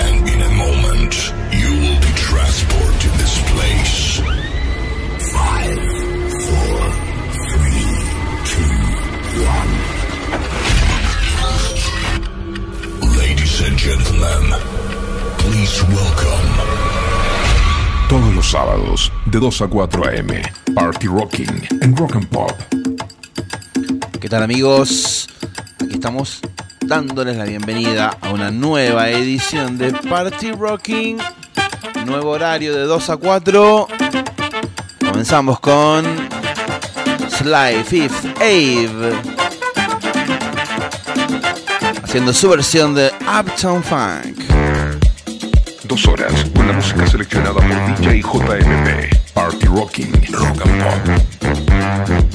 And in a moment, you will be transported to this place. Five, four, three, two, one. Ladies and gentlemen, please welcome. Todos los sábados, de 2 a 4 a.m., Party Rocking en Rock and Pop. ¿Qué tal amigos? Aquí estamos dándoles la bienvenida a una nueva edición de Party Rocking. Nuevo horario de 2 a 4. Comenzamos con Sly Fifth Ave. Haciendo su versión de Uptown Funk. Dos horas con la música seleccionada por DJ JMP. Party Rocking, Rock and Pop.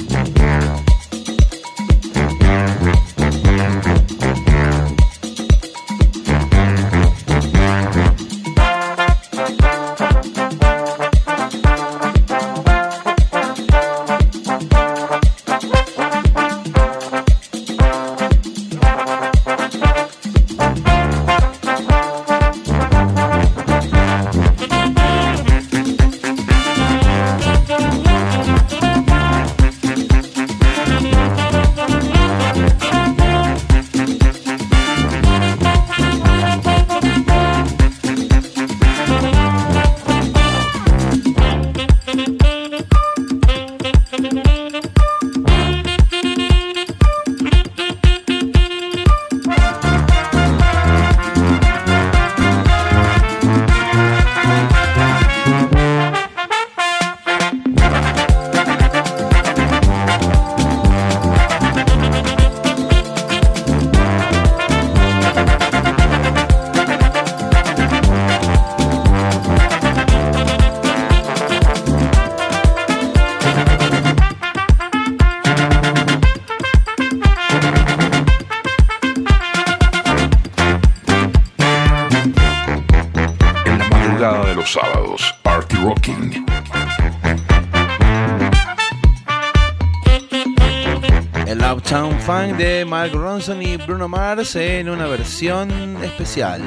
En una versión especial.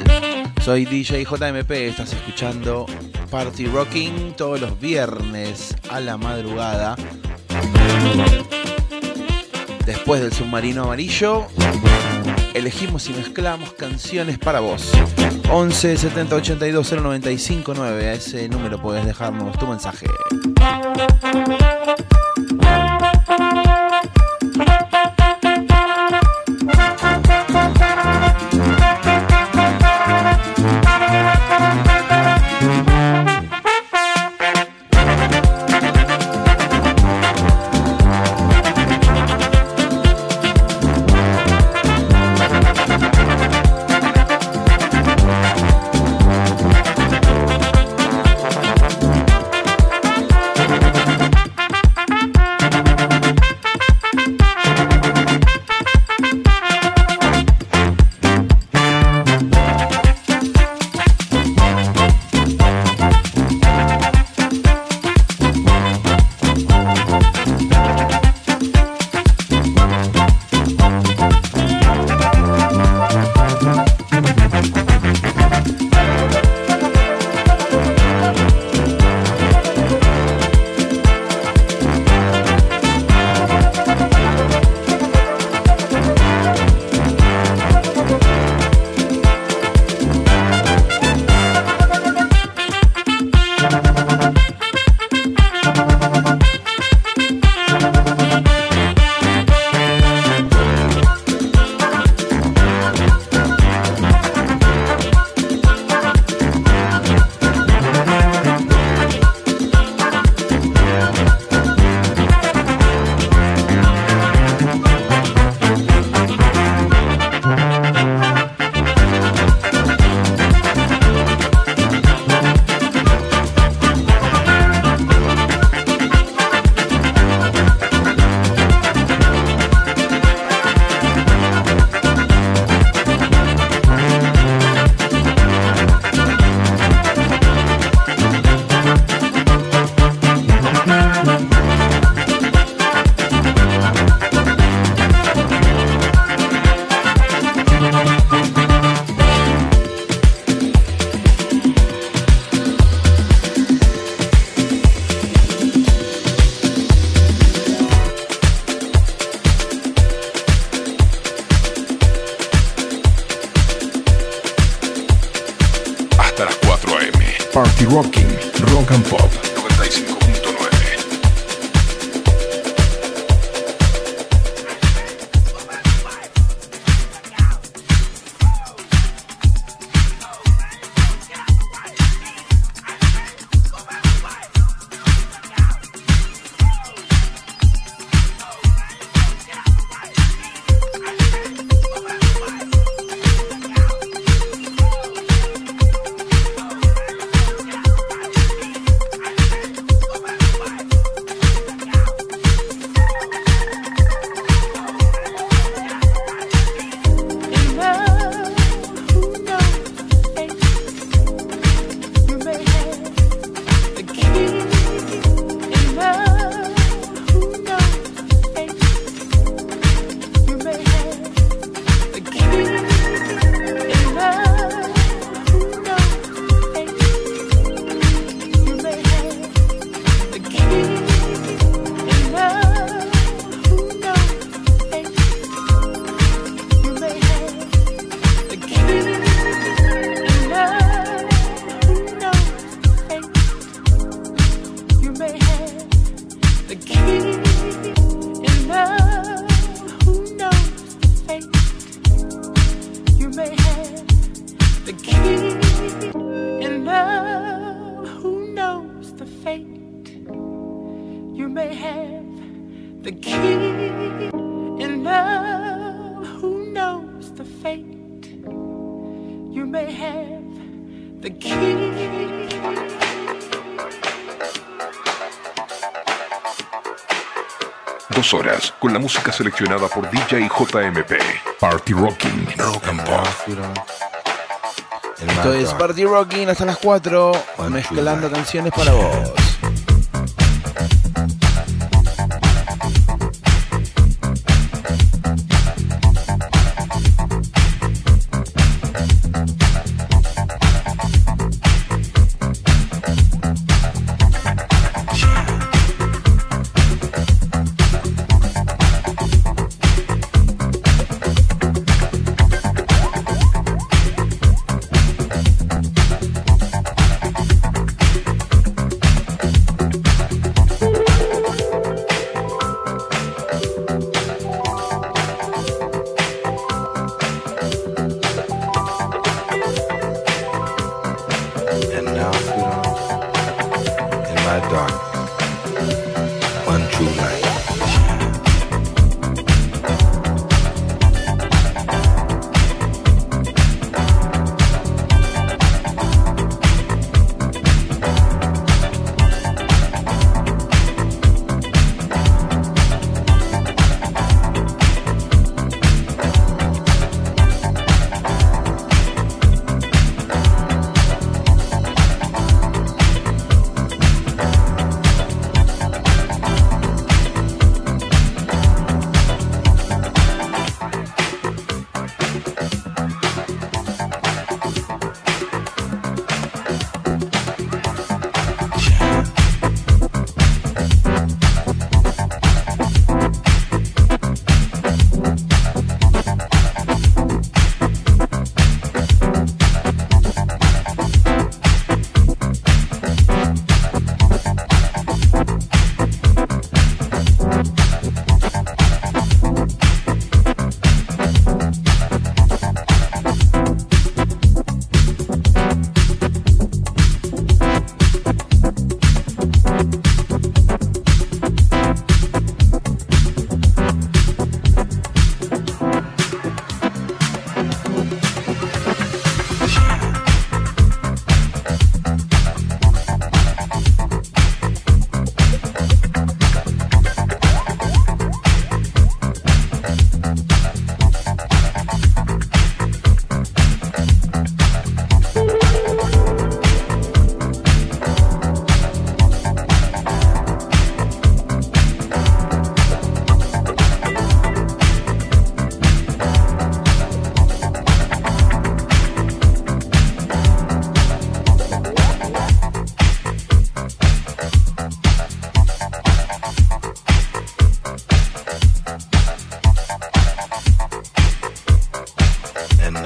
Soy DJ JMP, estás escuchando Party Rocking todos los viernes a la madrugada. Después del submarino amarillo, elegimos y mezclamos canciones para vos. 11 70 82 095 9. A ese número puedes dejarnos tu mensaje. Con la música seleccionada por DJ JMP. Party Rocking. Rock and Pop. Esto es Party Rocking hasta las 4, mezclando canciones para vos.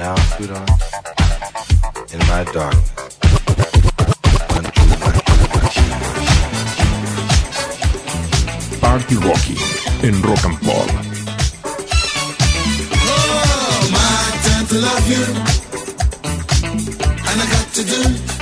now Sudon, in my darkness. Party Rocky in Rock and Pop. Oh, my time to love you, and I got to do.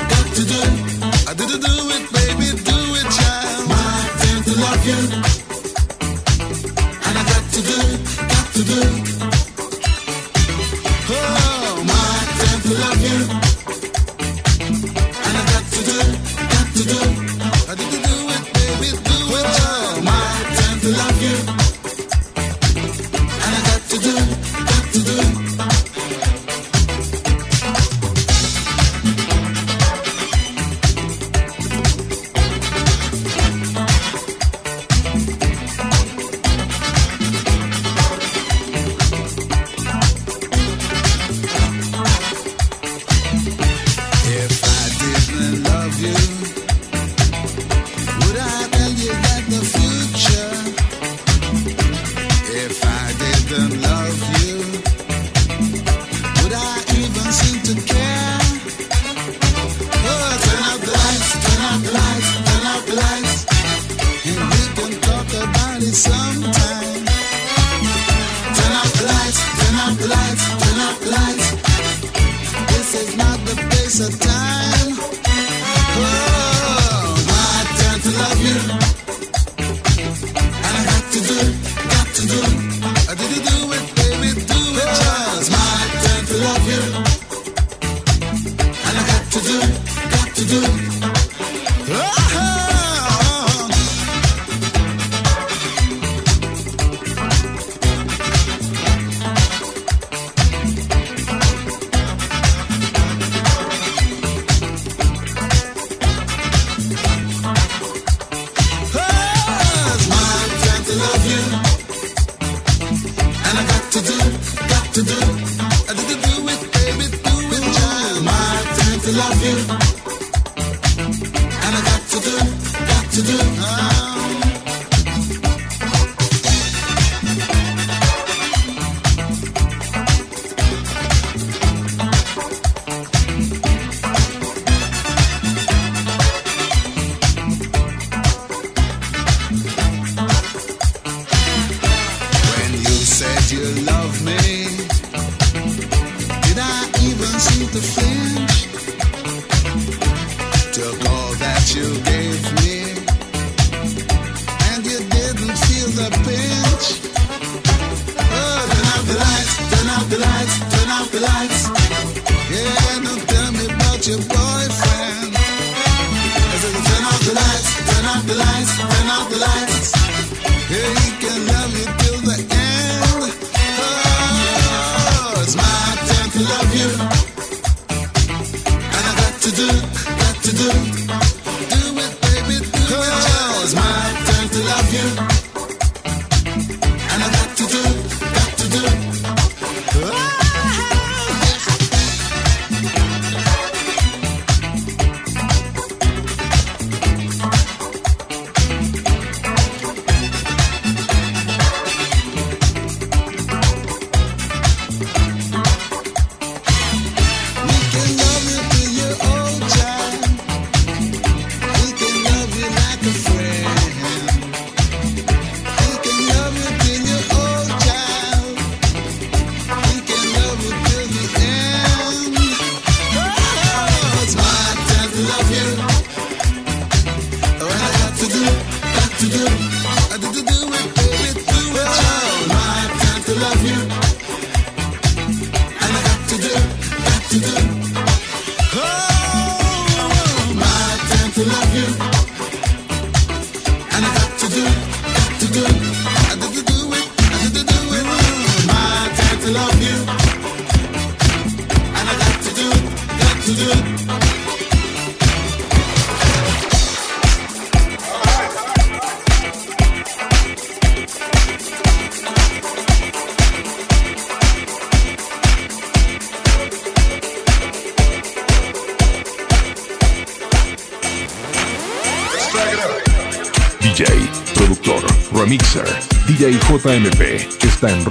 KMP está en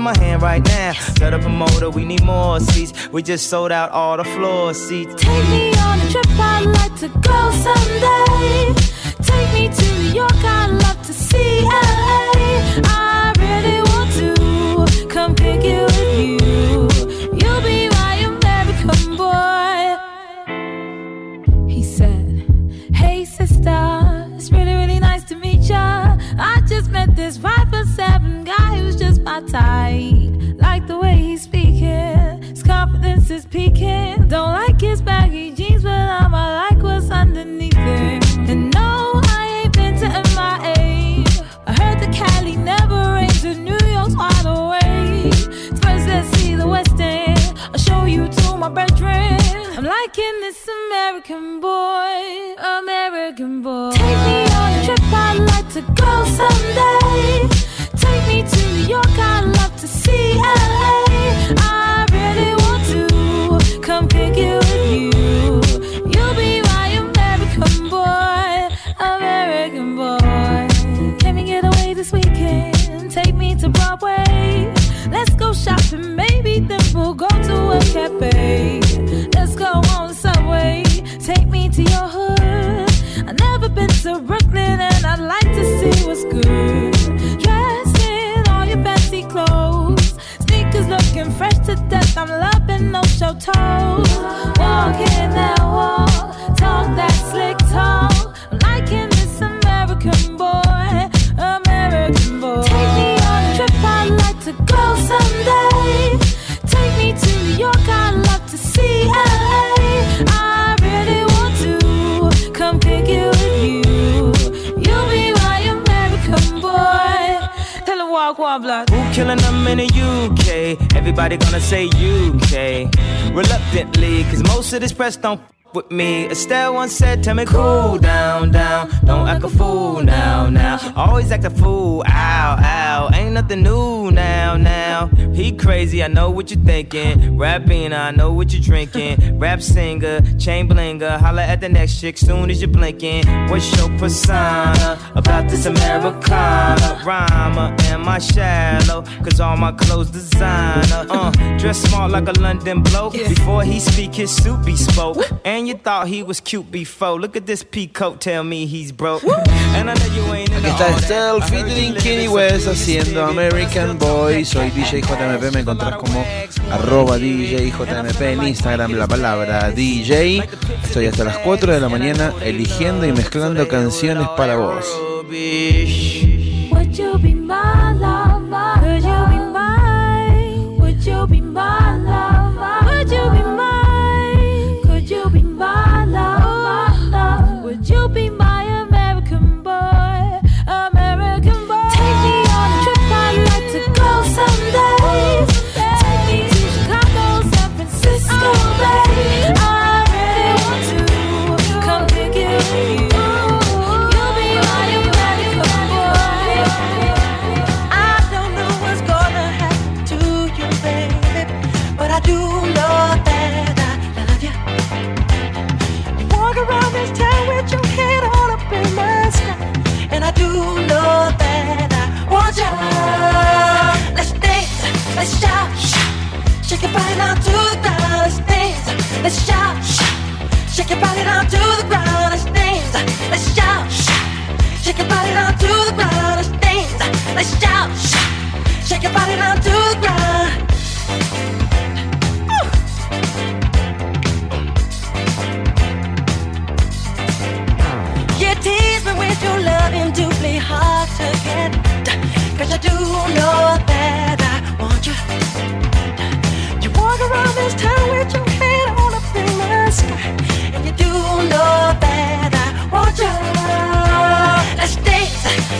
in my hand right now. Tell the promoter we need more seats. We just sold out all the floor seats. Take me on a trip, I'd like to go someday. Take me to New York, I'd love to see LA. don't f with me. Estelle once said, Tell me, cool down, down. Don't act a fool now, now. Always act a fool, ow, ow. Ain't nothing new now, now. He crazy, I know what you're thinking. Rapping, I know what you're drinking. Rap singer, chain blinger. Holla at the next chick soon as you're blinking. What's your persona? about this Americana Rhymer am I shallow? Cause all my clothes designer uh, Dress small like a London bloke yeah. Before he speak his suit be spoke And you thought he was cute before Look at this peacoat tell me he's broke And I know you ain't Aquí está Estelle featuring Kenny West haciendo American Boy. Soy DJ JMP, me encontrás como arroba DJ JMP en Instagram, la palabra DJ. Estoy hasta las 4 de la mañana eligiendo y mezclando canciones para vos. Would you be my shake your body down to the ground. Let's dance, let's shout. Shake your body the ground. Let's dance. Let's shout. Shake your body the ground. You tease me with your hard to I do know that I want you. You walk around this town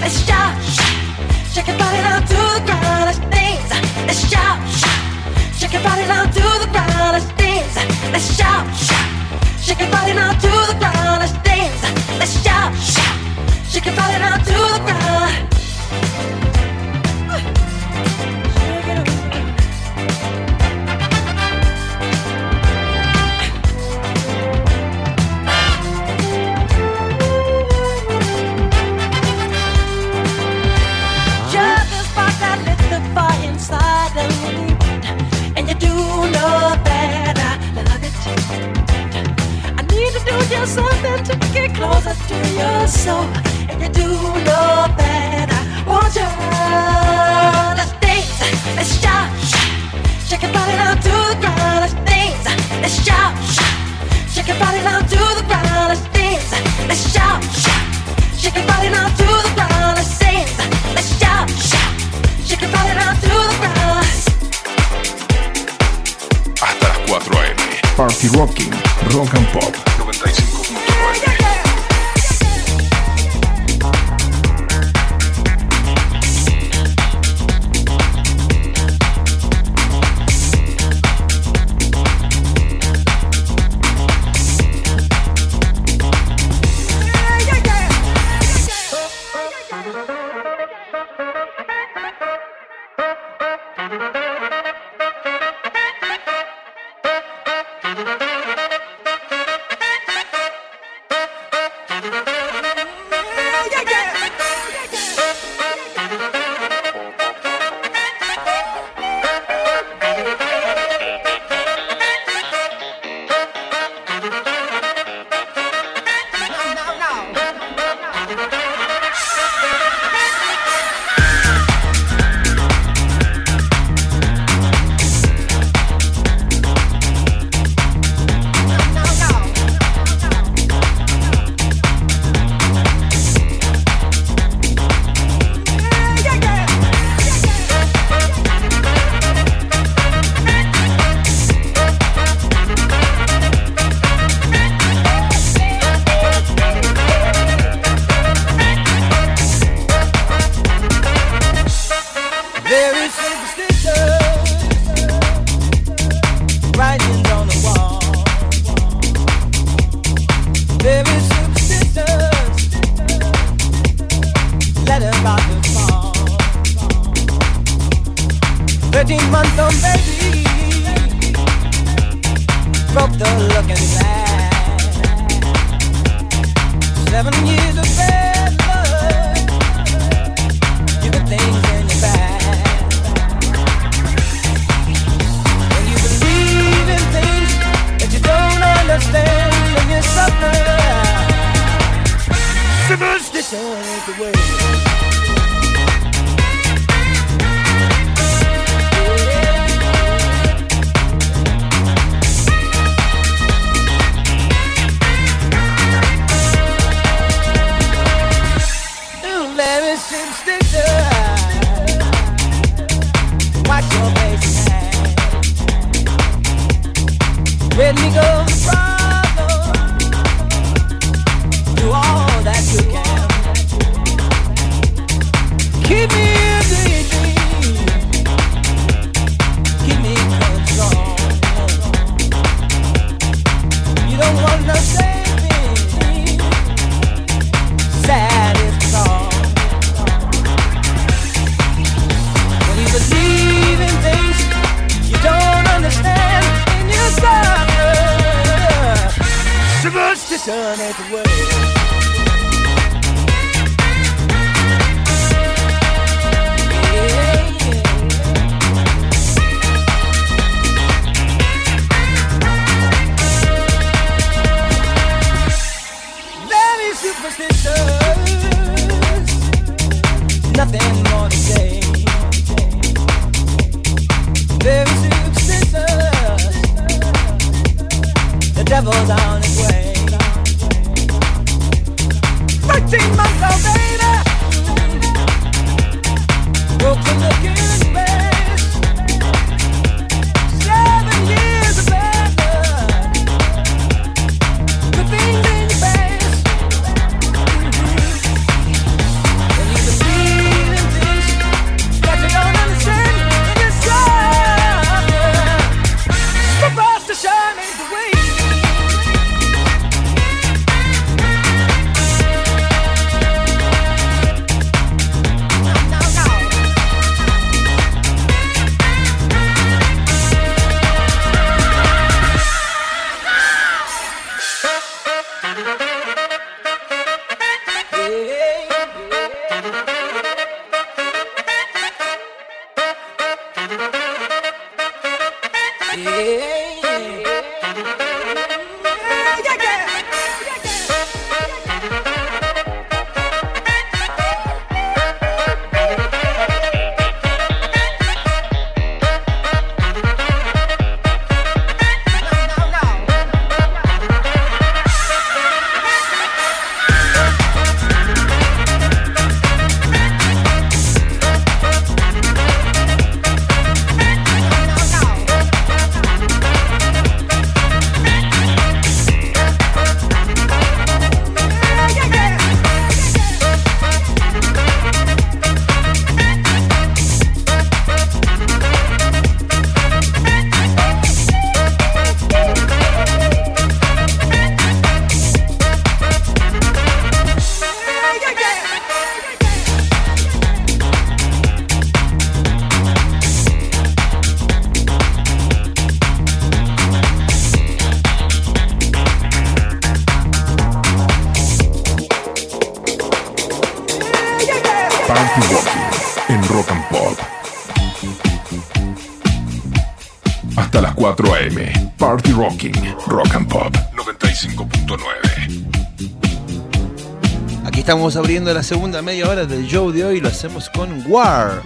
let's shout. Shake your body down to the ground. Let's dance, let's shout. Shake your body down to the ground. Let's dance, let's shout. Shake your body down to the ground. Let's dance, let's shout. Shake your body down to the ground. Something to get closer to your soul. And you do know that I want you. Let's dance, let's shout. Shake your body down to the ground. Let's dance, let's shout. Shake your body down to the ground. Let's dance, let's shout. Shake your body down to the ground. Let's dance, let's shout. Shake your body down to the ground. Hasta las 4 AM. Party Rocking, Rock and Pop abriendo la segunda media hora del show de hoy, lo hacemos con War.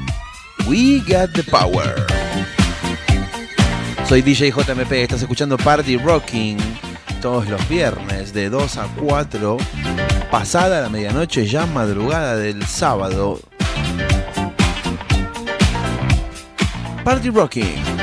We Got the Power. Soy DJ JMP, estás escuchando Party Rocking todos los viernes de 2 a 4, pasada la medianoche, ya madrugada del sábado. Party Rocking.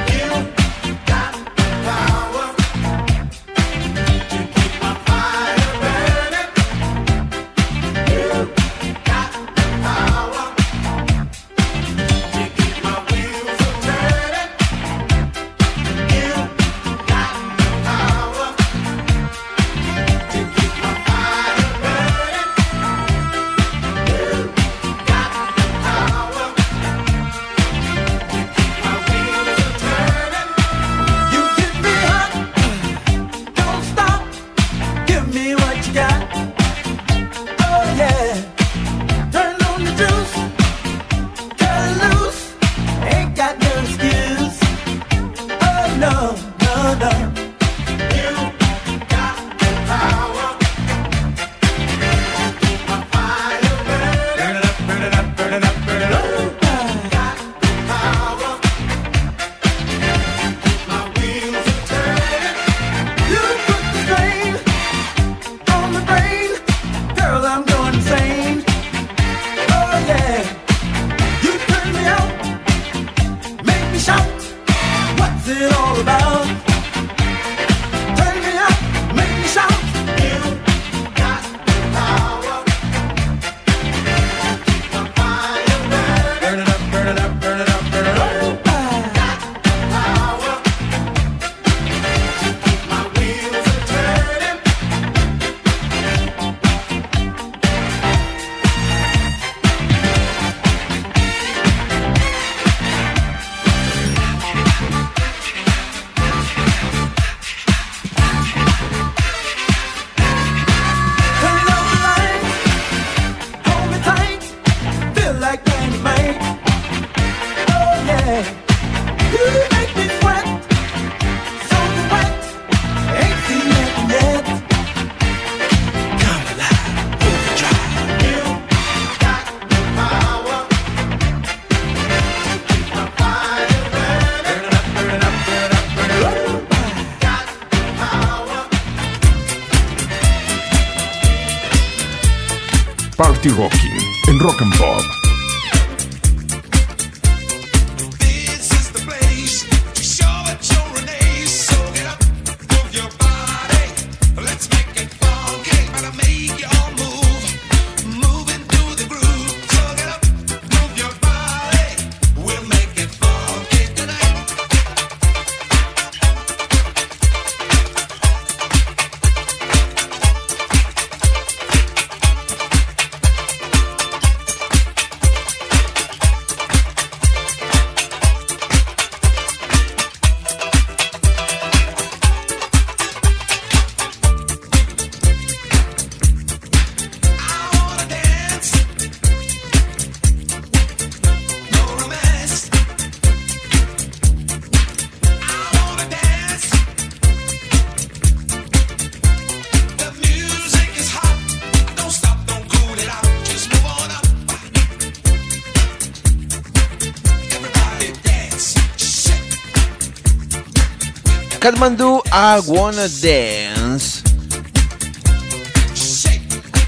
Kathmandu, I Wanna Dance.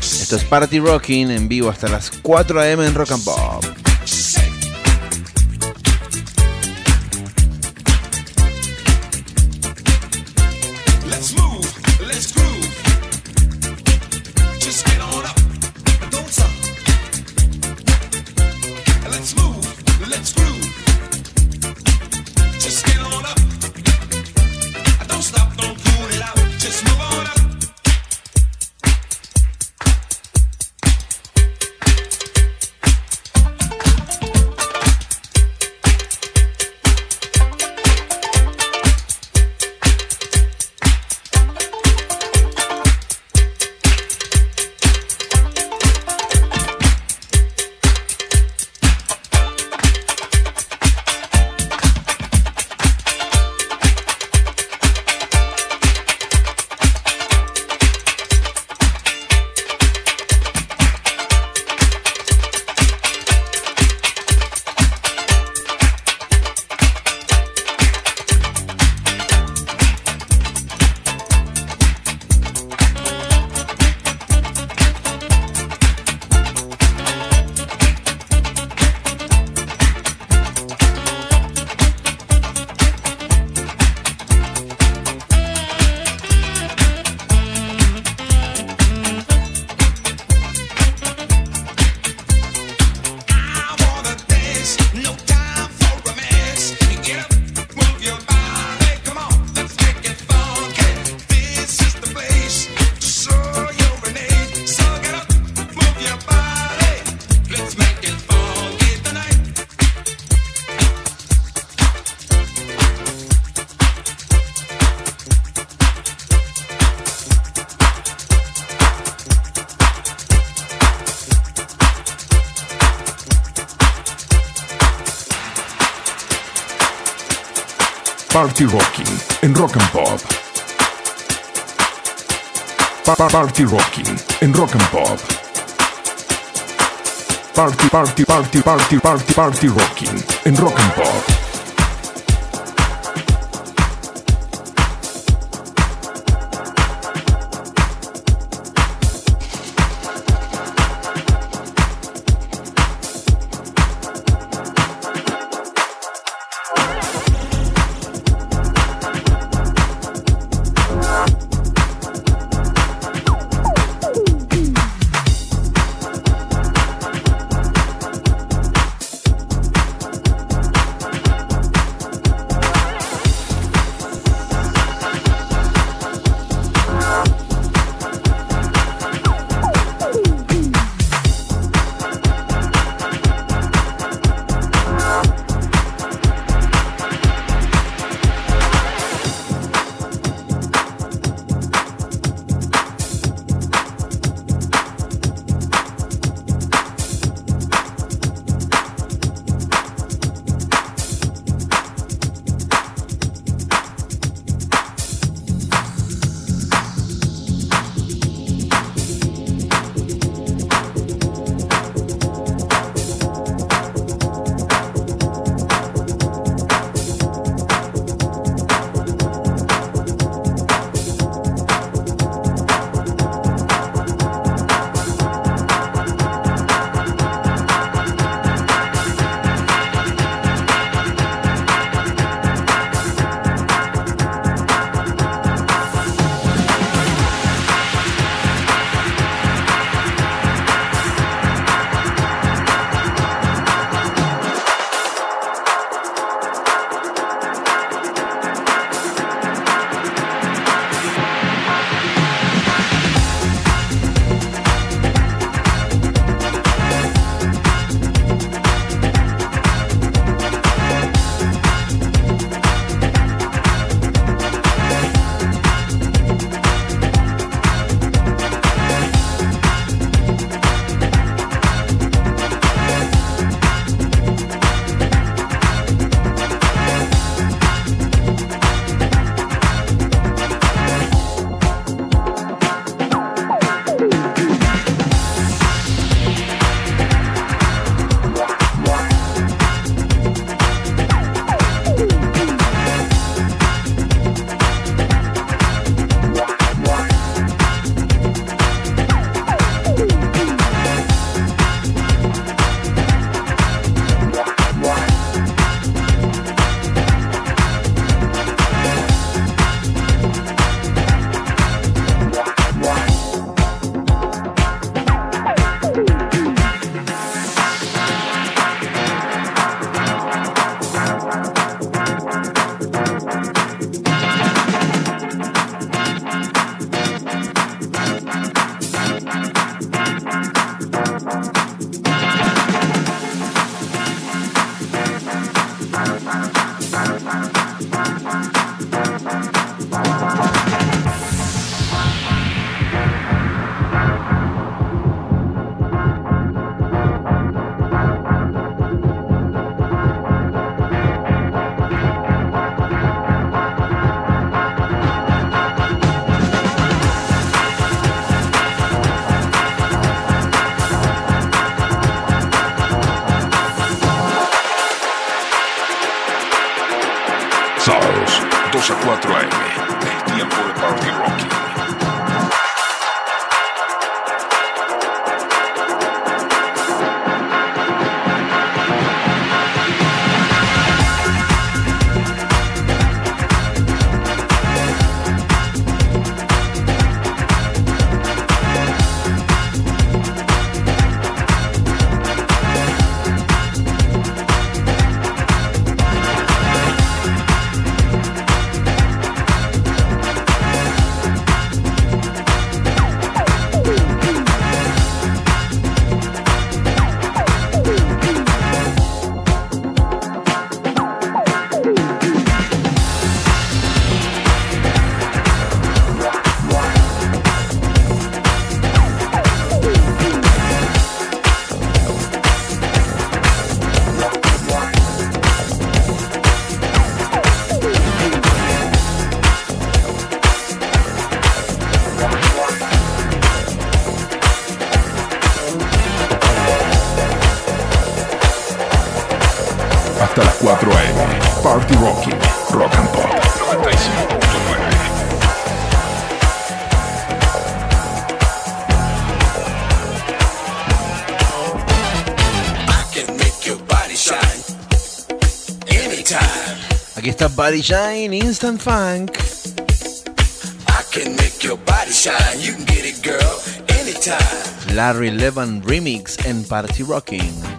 Esto es Party Rocking en vivo hasta las 4 am en Rock and Pop. Party Rocking en Rock and Pop. Papa party Rocking en Rock and Pop. Party, party, party, party, party, party rocking en Rock and Pop. Body Shine Instant Funk. I can make your body shine, you can get it, girl, anytime. Larry Levan Remix and Party Rocking.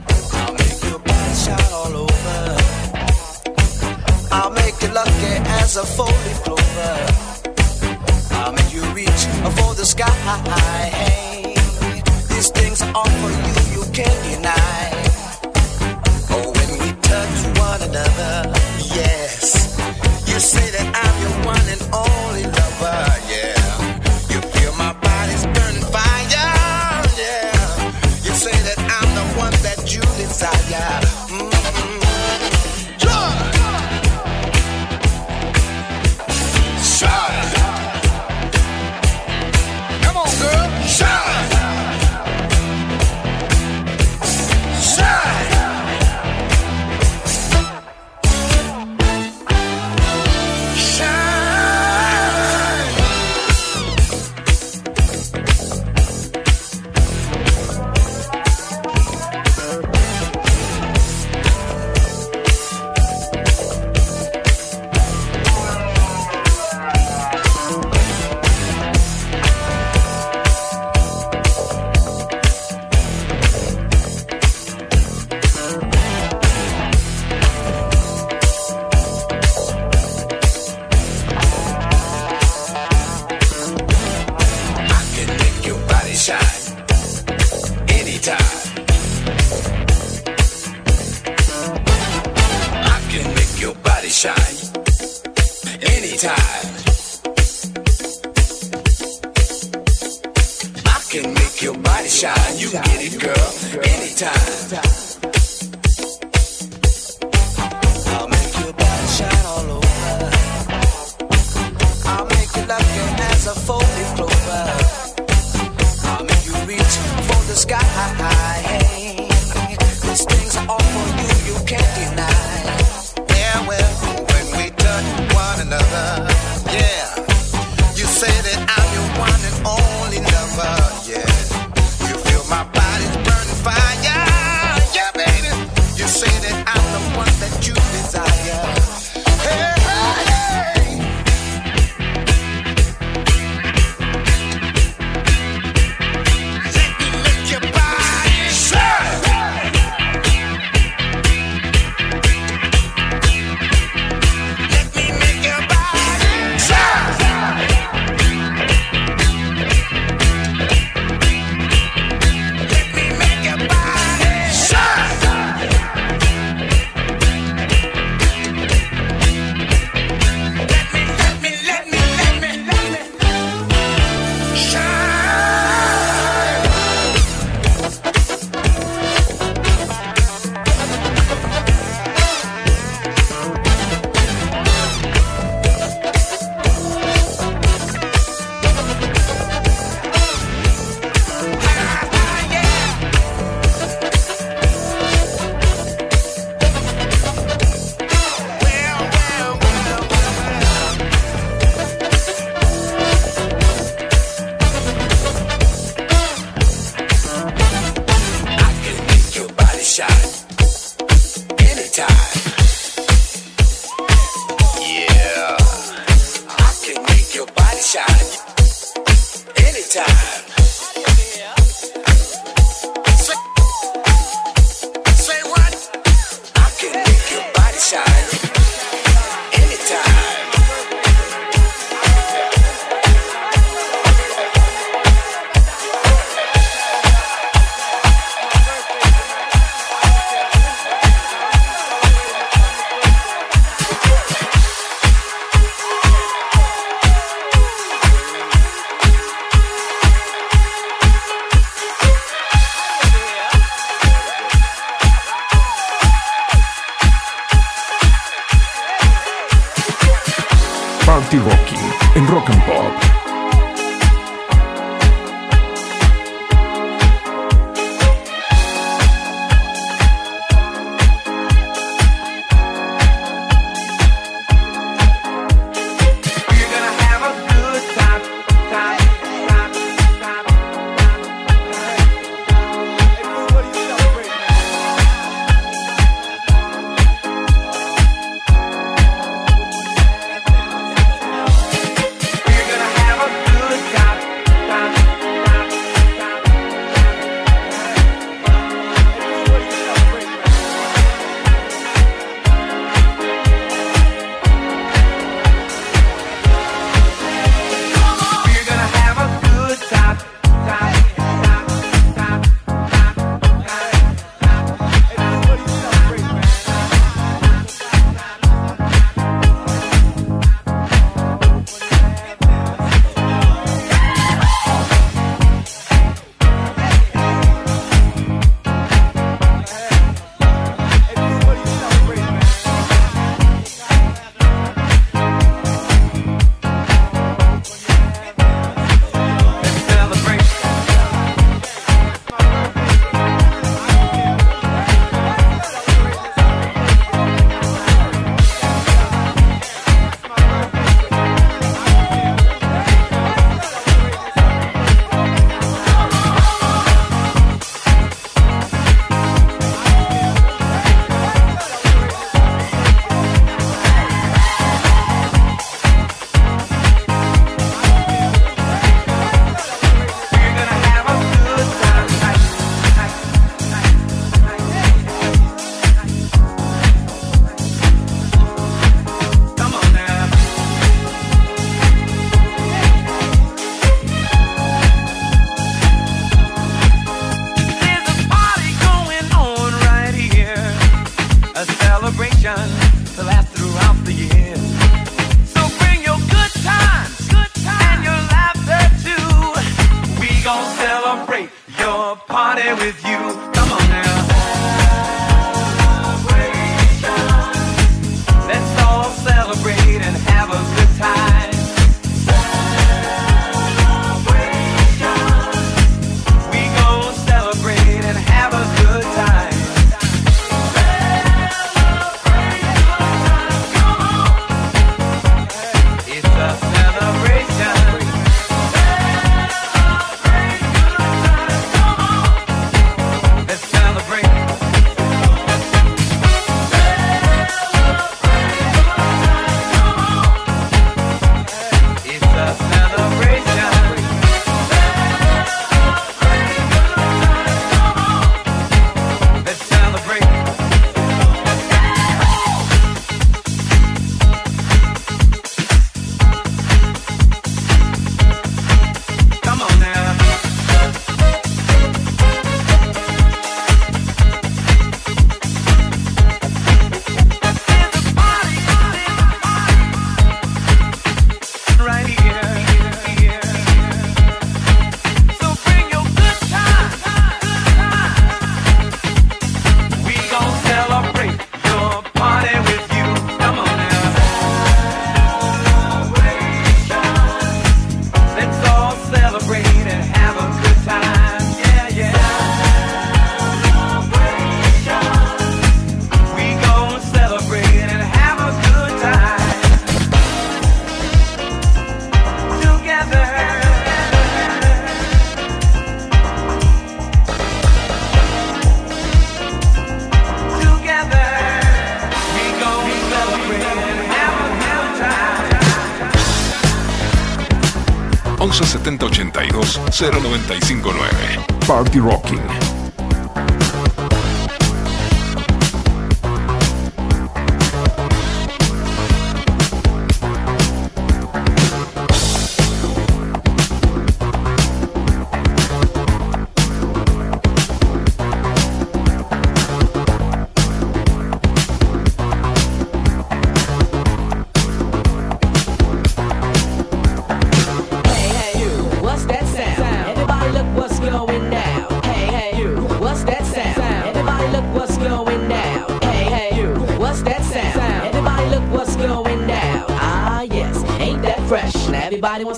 0959. Party Rocking.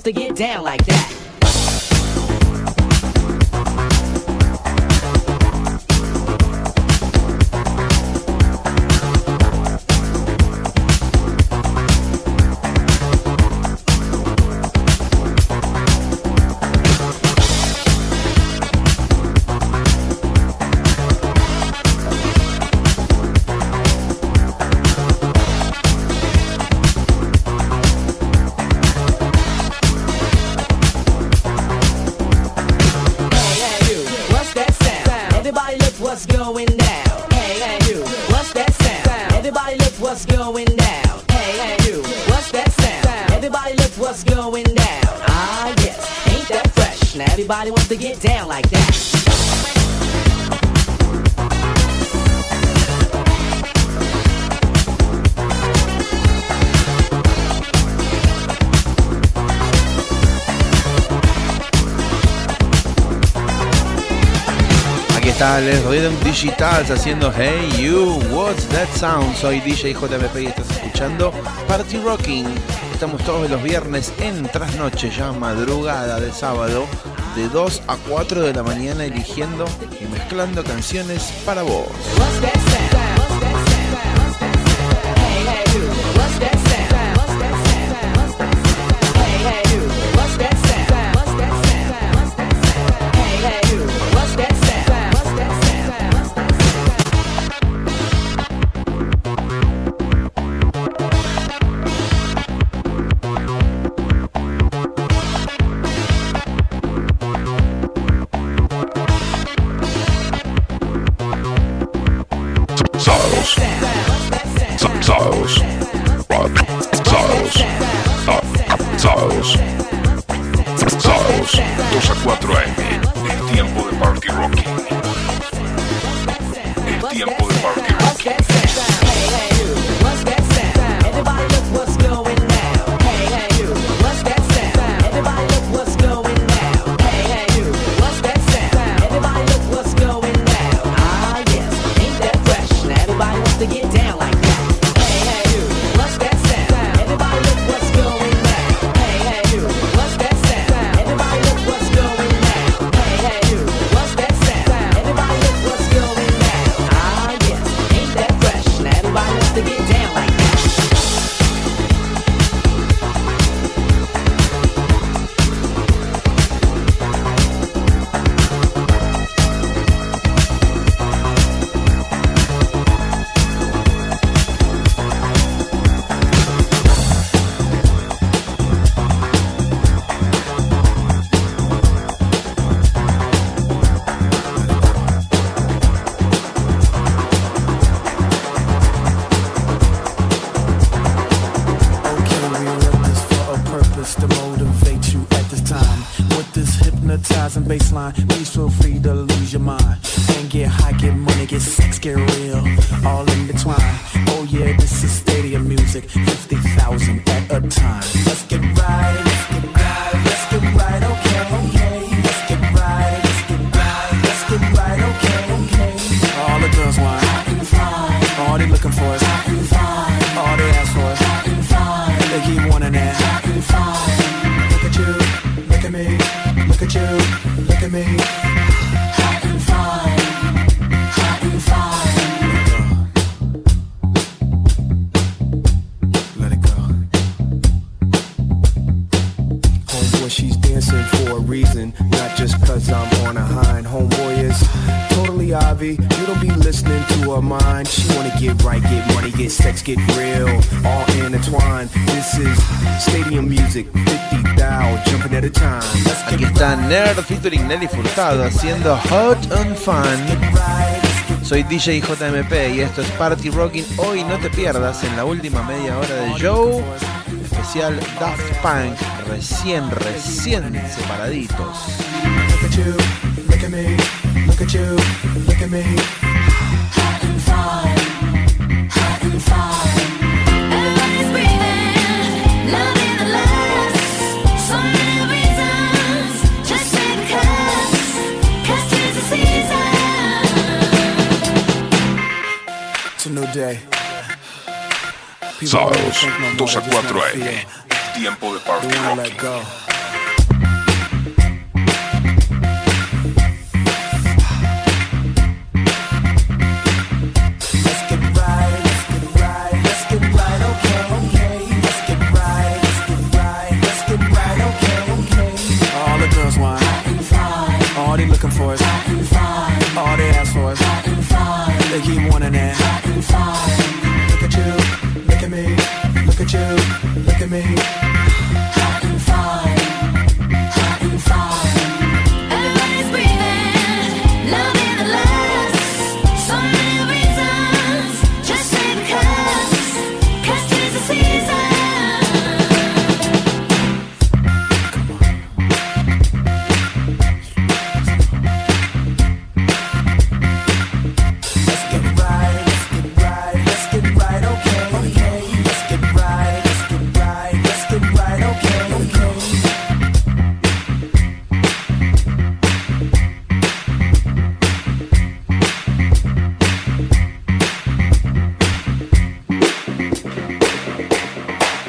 to get down like Digitals haciendo Hey You, What's That Sound? Soy DJ JMP y estás escuchando Party Rocking. Estamos todos los viernes en trasnoche, ya madrugada de sábado, de 2 a 4 de la mañana eligiendo y mezclando canciones para vos. Haciendo Hot and Fun. Soy DJ JMP y esto es Party Rocking. Hoy no te pierdas en la última media hora de show. Especial Daft Punk, recién, recién separaditos. Sábados, 2 a 4 a.m. Tiempo de Party Rock.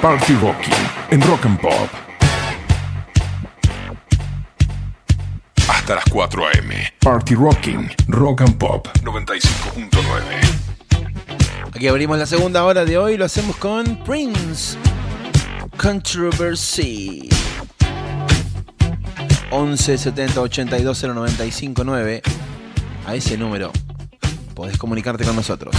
Party Rocking en Rock and Pop. Hasta las 4 a.m. Party Rocking, Rock and Pop 95.9. Aquí abrimos la segunda hora de hoy, lo hacemos con Prince Controversy. 11 70 82 095 9. A ese número podés comunicarte con nosotros.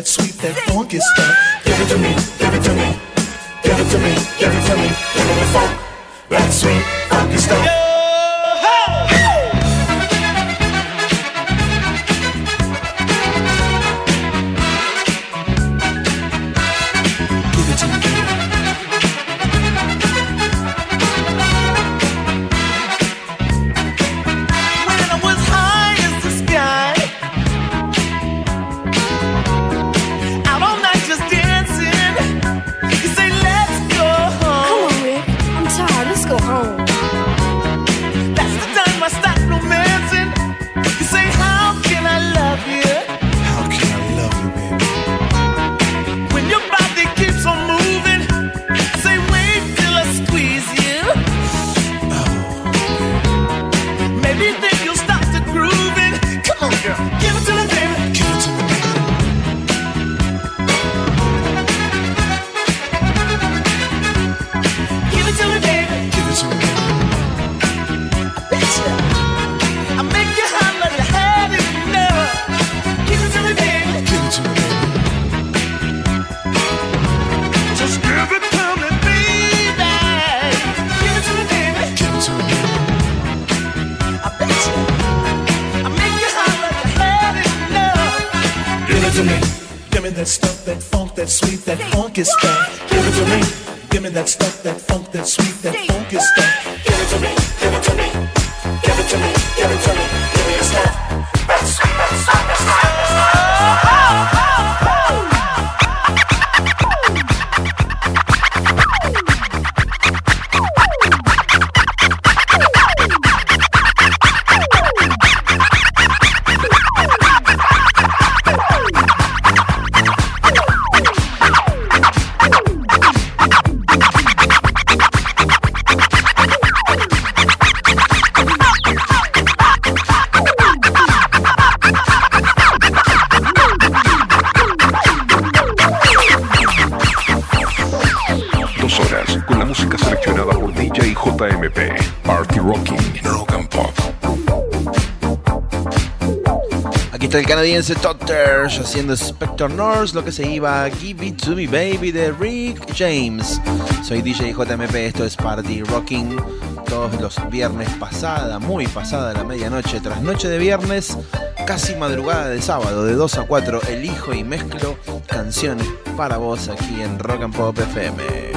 that sweet, that funk is stuff. El canadiense Totters haciendo Spector North, lo que se iba Give It To Me Baby de Rick James. Soy DJ JMP, esto es Party Rocking. Todos los viernes pasada, muy pasada la medianoche, tras noche de viernes, casi madrugada de sábado, de 2 a 4, elijo y mezclo canciones para vos aquí en Rock and Pop FM.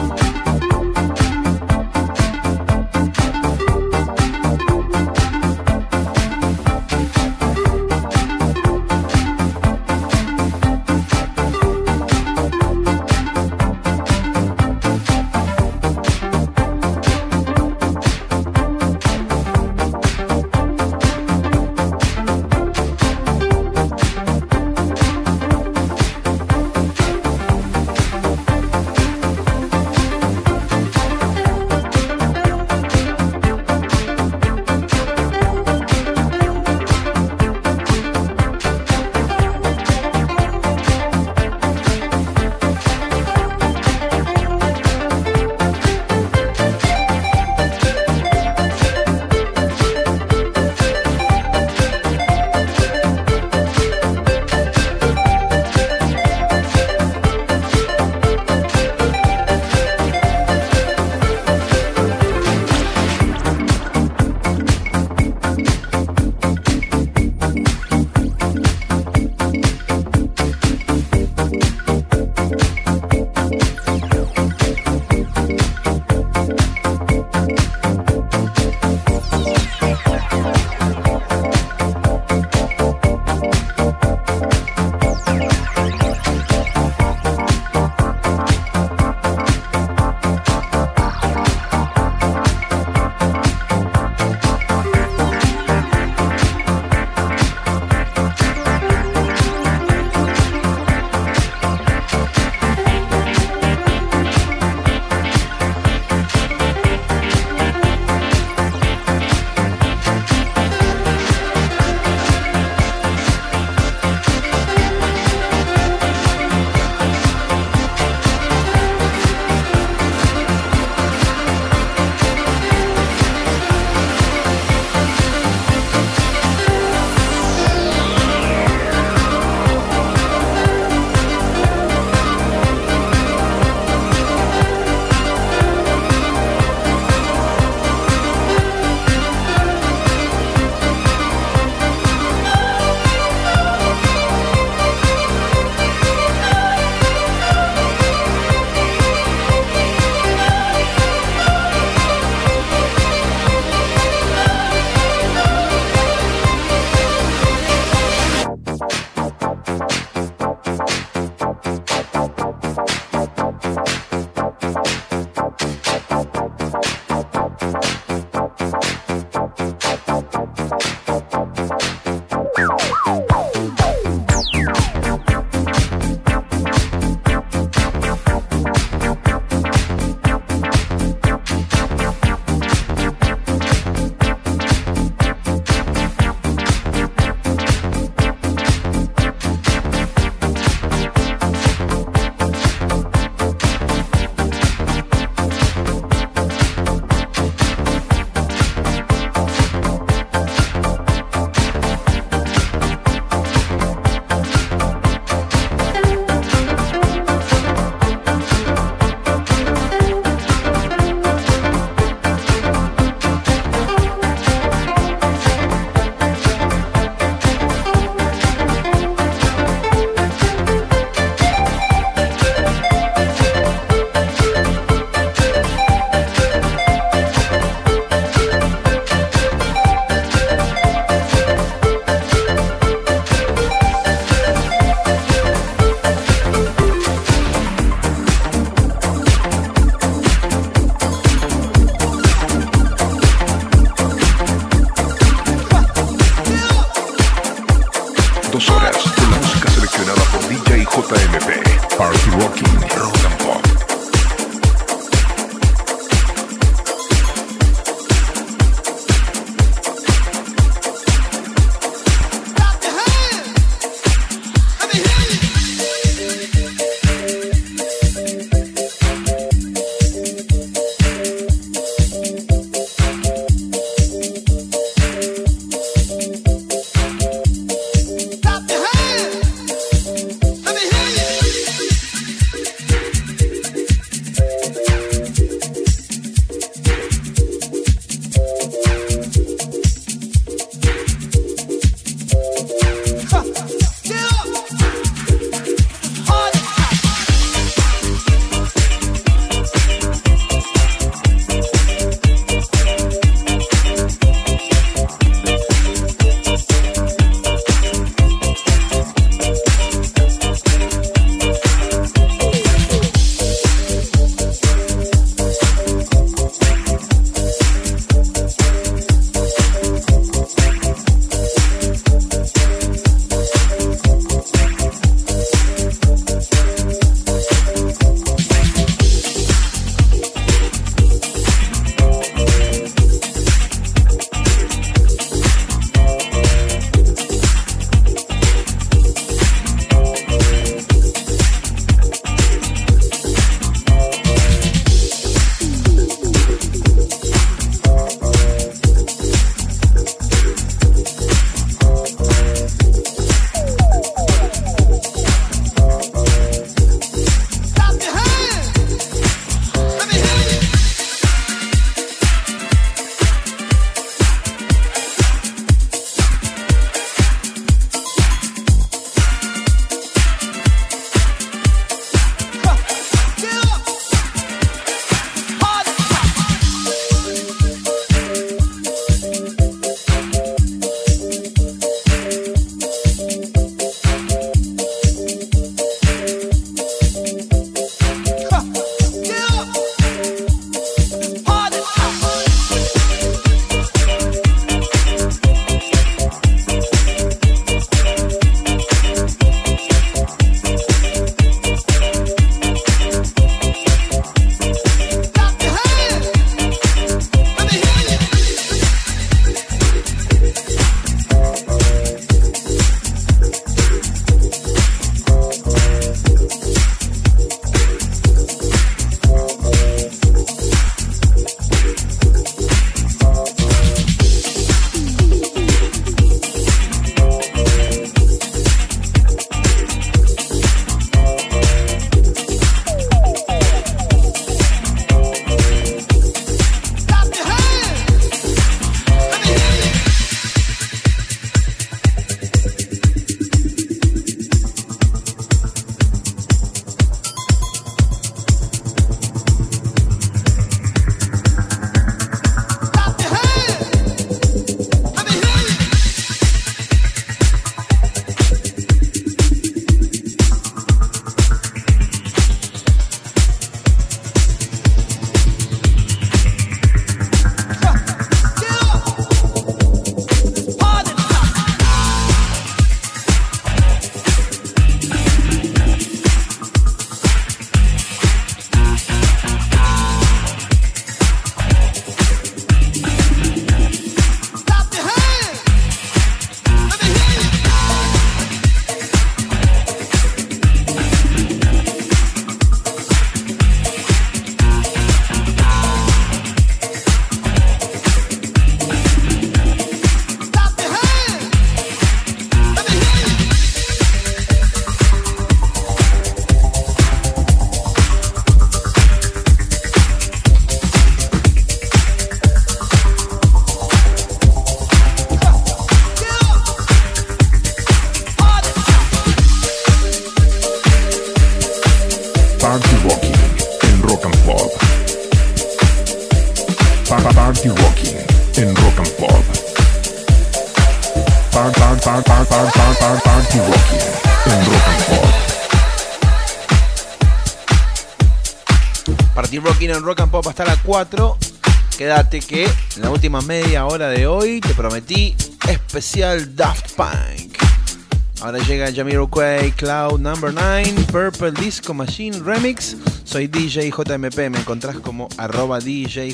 Que en la última media hora de hoy te prometí especial Daft Punk. Ahora llega Jamiroquai Cloud Number 9, Purple Disco Machine Remix. Soy DJ JMP, me encontrás como arroba DJ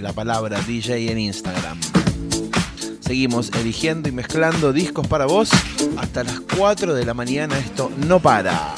la palabra DJ en Instagram. Seguimos eligiendo y mezclando discos para vos hasta las 4 de la mañana. Esto no para.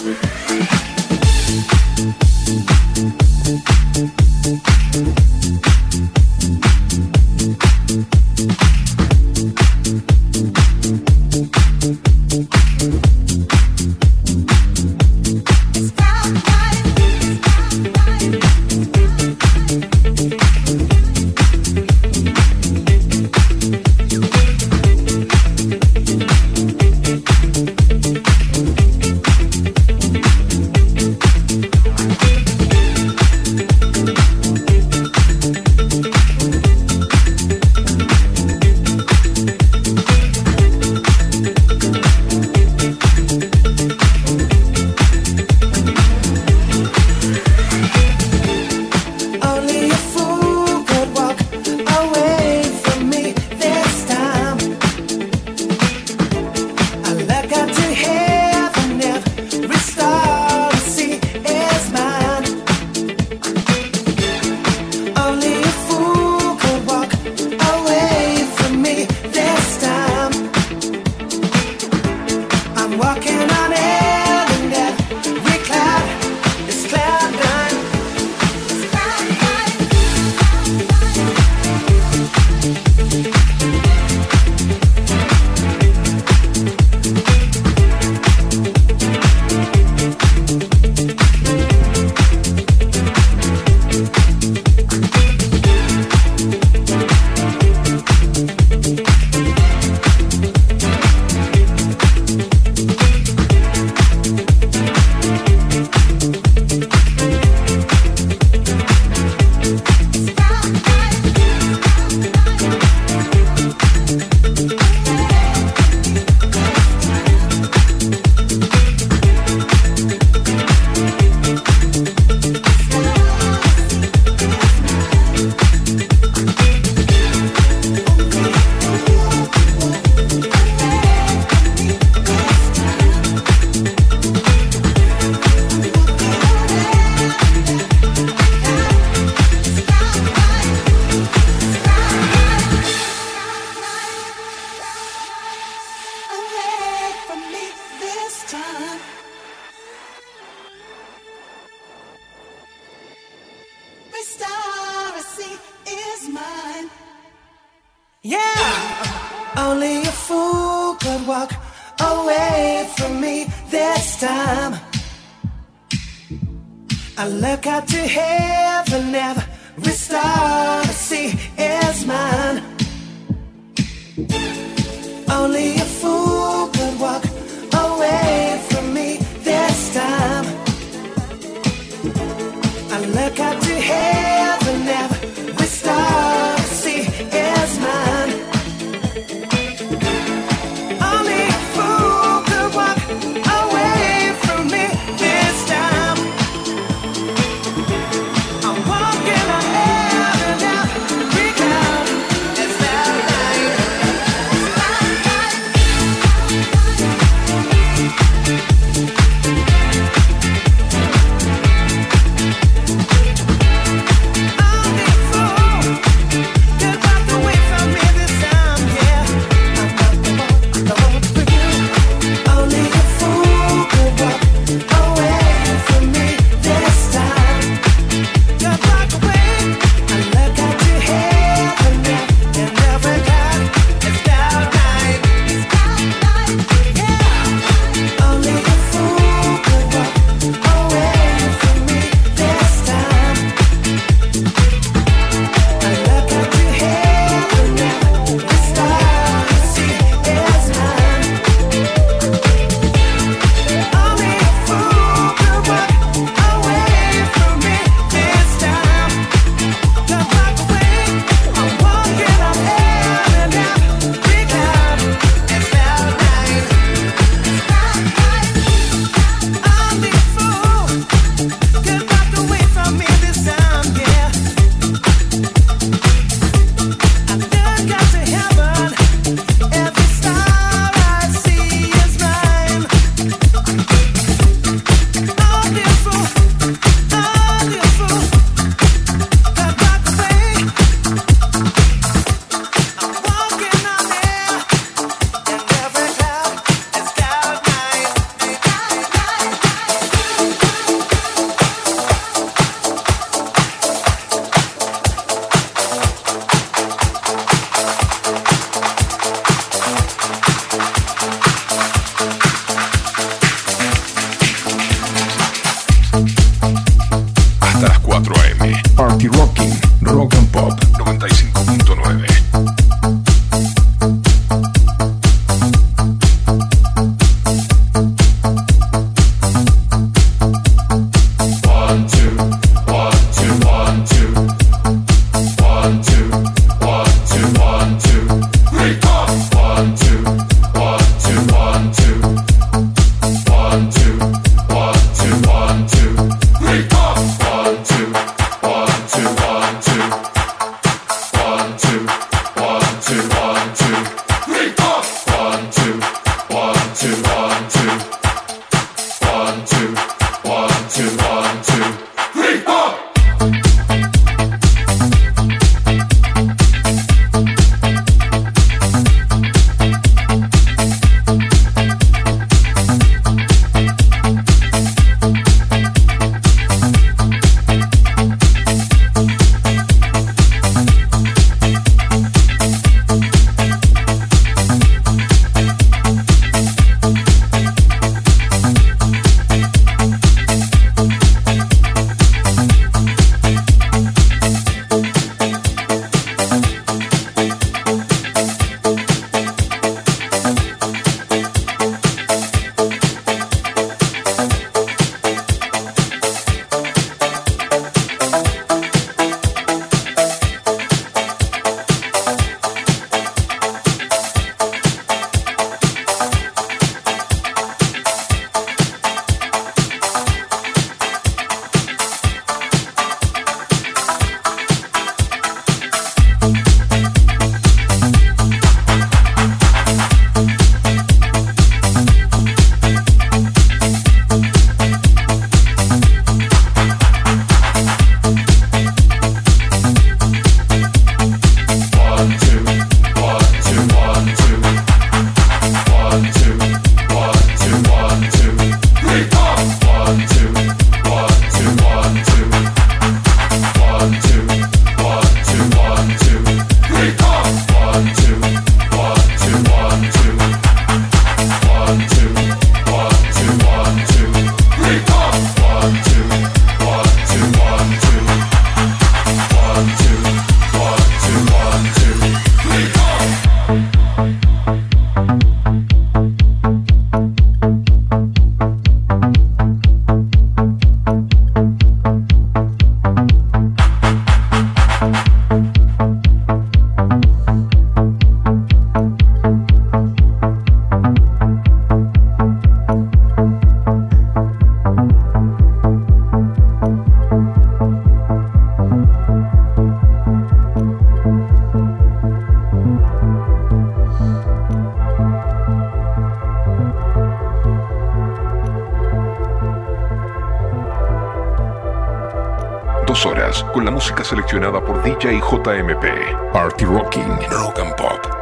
Música seleccionada por DJ JMP. Party Rocking, Rock and Pop.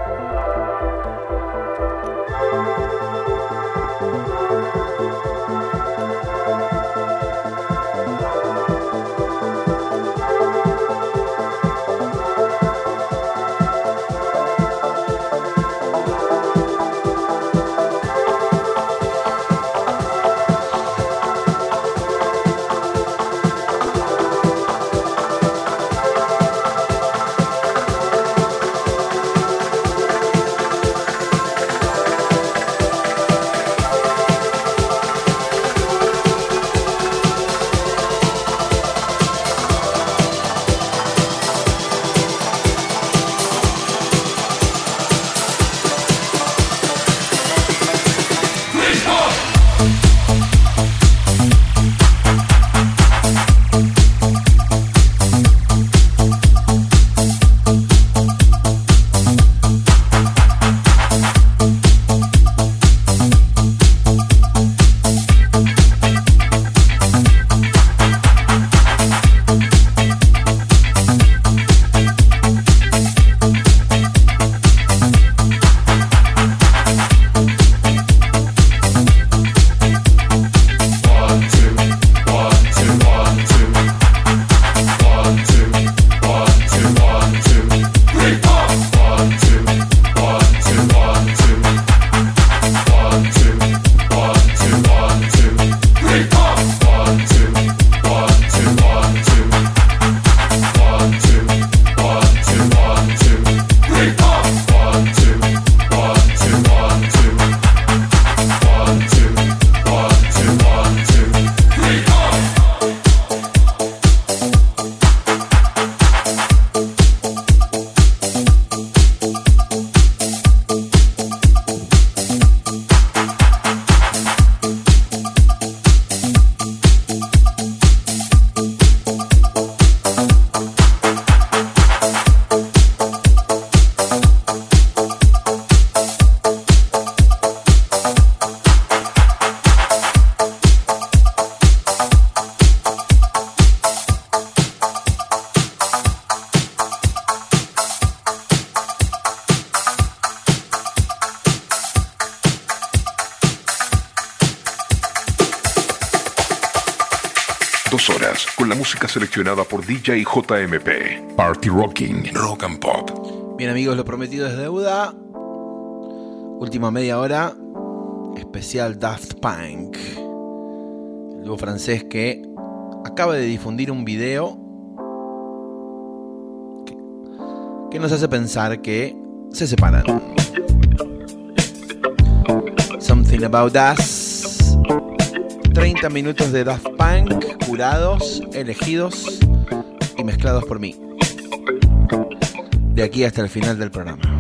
Seleccionada por DJ JMP. Party Rocking, Rock and Pop. Bien amigos, lo prometido es deuda. Última media hora. Especial Daft Punk. El dúo francés que acaba de difundir un video que, que nos hace pensar que se separan. Something About Us. 30 minutos de Daft Punk curados, elegidos y mezclados por mí. De aquí hasta el final del programa.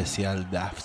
Especial Daft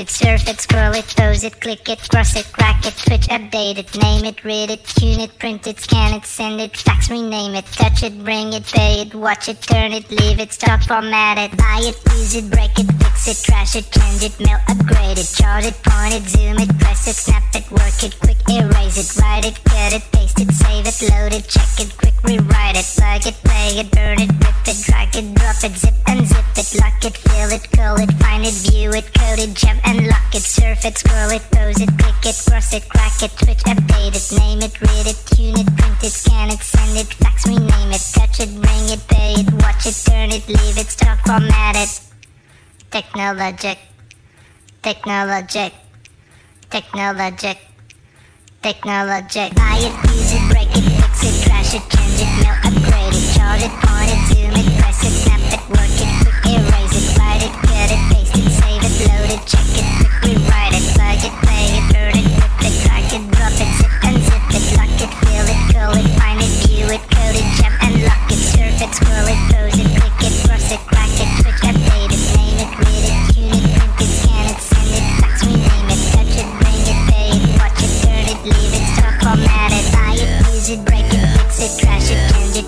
it, surf it, scroll it, pose it, click it, cross it, crack it, switch, update it, name it, read it, tune it, print it, scan it, send it, fax, rename it, touch it, bring it, pay it, watch it, turn it, leave it, stop, format it, buy it, use it, break it, fix it, trash it, change it, mail, upgrade it, chart it, point it, zoom it, press it, snap it, work it, quick erase it, write it, cut it, paste it, save it, load it, check it, quick rewrite it, plug it, play it, burn it, rip it, drag it, drop it, zip unzip it, lock it, curl it, find it, view it, code it, jump and lock it, surf it, scroll it, pose it, click it, cross it, crack it, switch, update it, name it, read it, tune it, print it, scan it, send it, fax, rename it, touch it, bring it, pay it, watch it, turn it, leave it, stop, format it. Technologic, technologic, technologic, technologic. Buy it, use it, break it, fix it, trash it, change it, mail, upgrade it, chart it, point it, zoom it,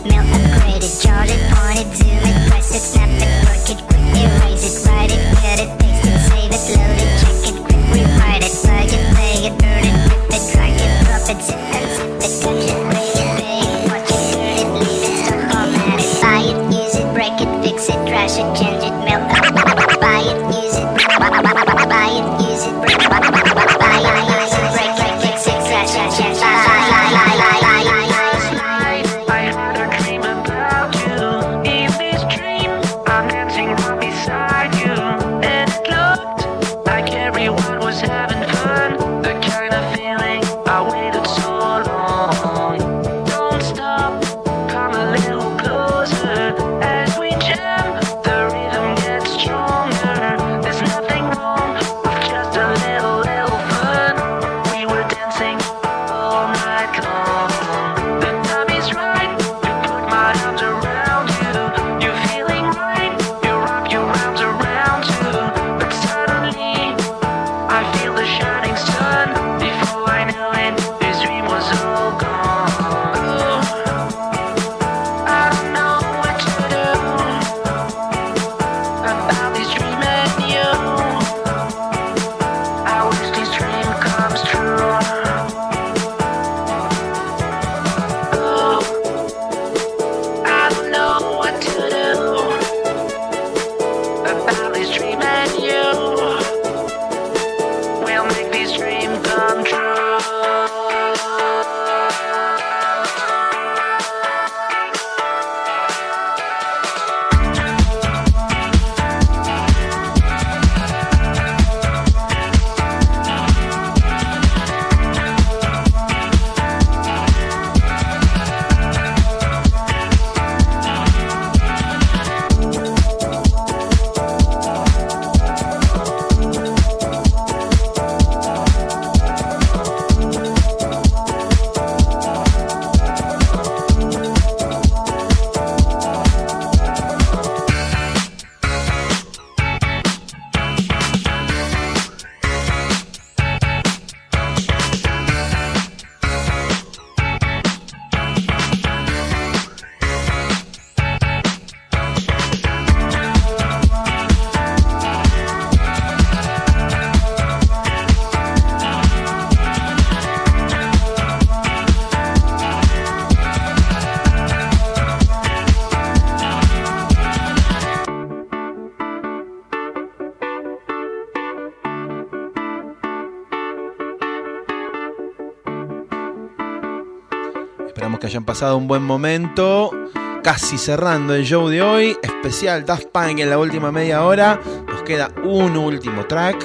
mail, upgrade it, chart it, point it, zoom it, press it, snap it, work it, quick erase it, pasado un buen momento. Casi cerrando el show de hoy. Especial Daft Punk en la última media hora. Nos queda un último track.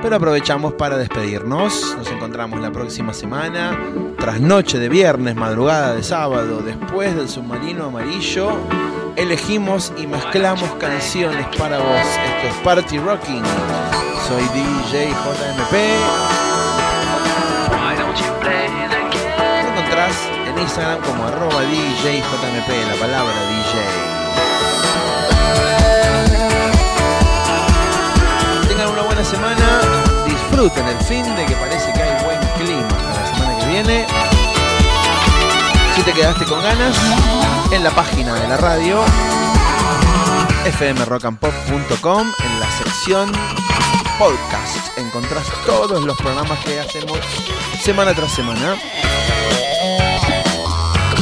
Pero aprovechamos para despedirnos. Nos encontramos la próxima semana. Tras noche de viernes, madrugada de sábado, después del submarino amarillo. elegimos y mezclamos canciones para vos. Esto es Party Rocking. Soy DJ JMP. En Instagram como arroba DJJMP, la palabra DJ. Tengan una buena semana, disfruten el fin de que parece que hay buen clima para la semana que viene. Si te quedaste con ganas, en la página de la radio fmrockandpop.com en la sección podcast encontrás todos los programas que hacemos semana tras semana.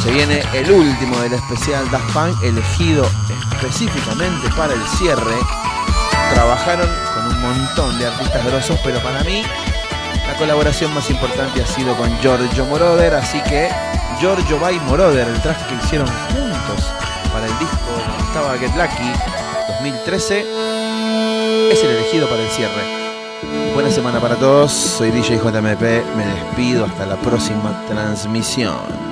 Se viene el último del especial Daft Punk elegido específicamente para el cierre. Trabajaron con un montón de artistas grosos, pero para mí la colaboración más importante ha sido con Giorgio Moroder, así que Giorgio by Moroder, el traje que hicieron juntos para el disco estaba Get Lucky 2013, es el elegido para el cierre. Buena semana para todos, soy DJ JMP, me despido hasta la próxima transmisión.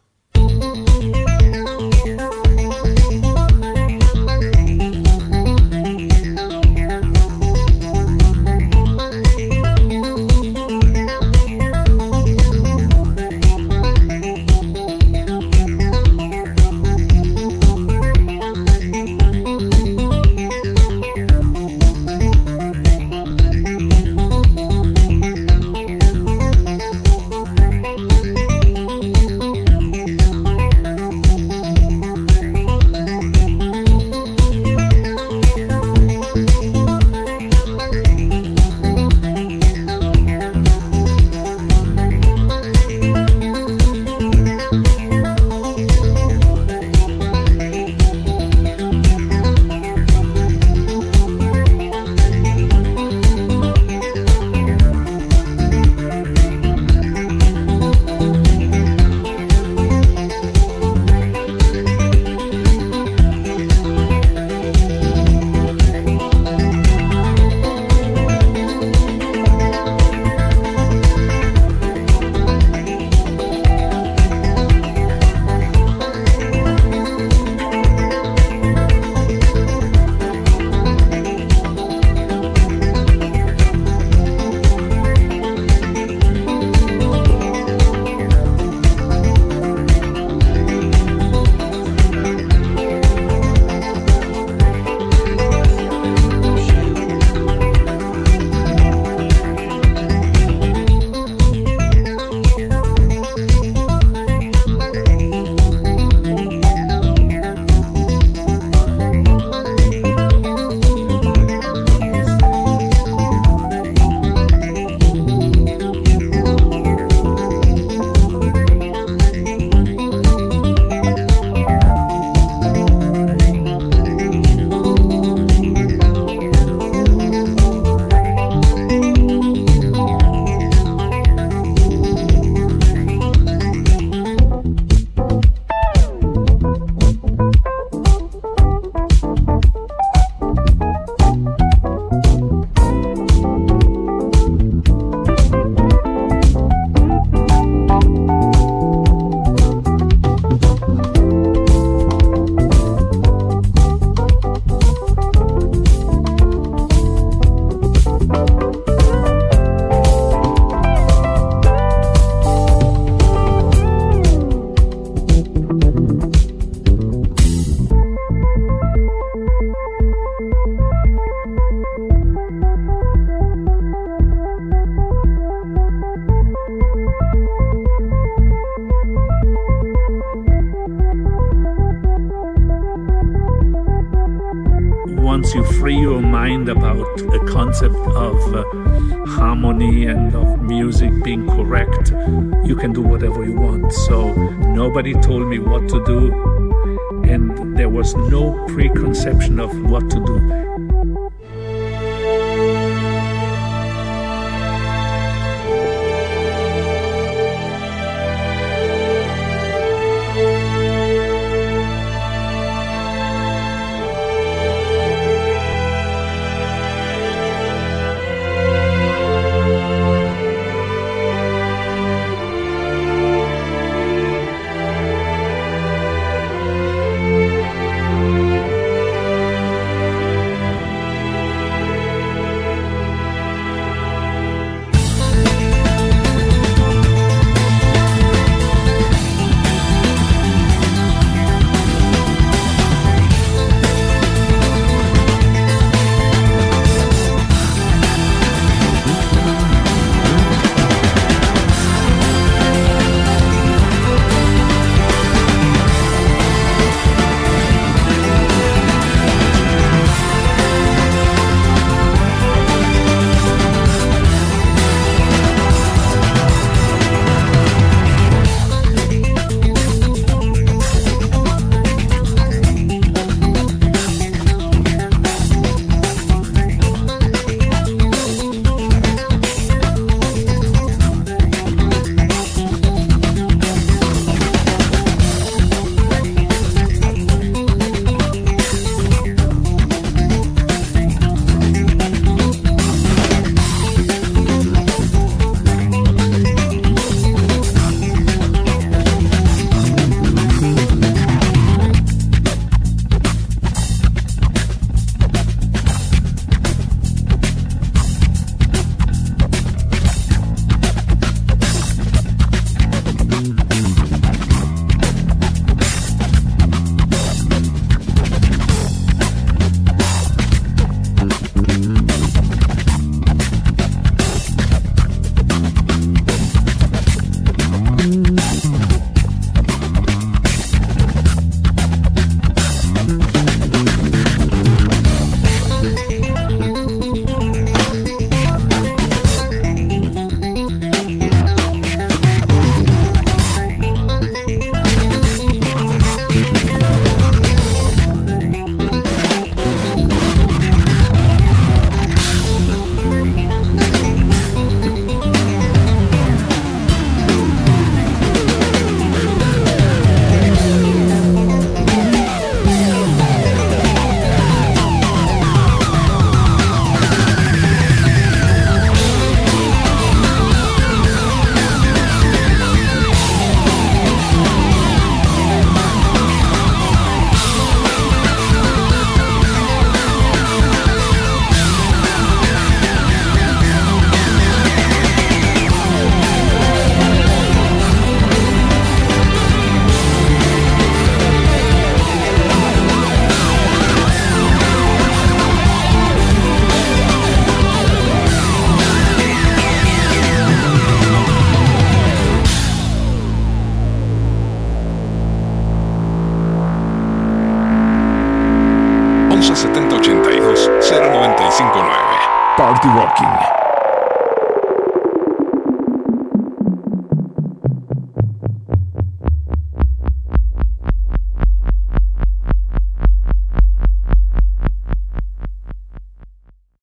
Preconception of what to do.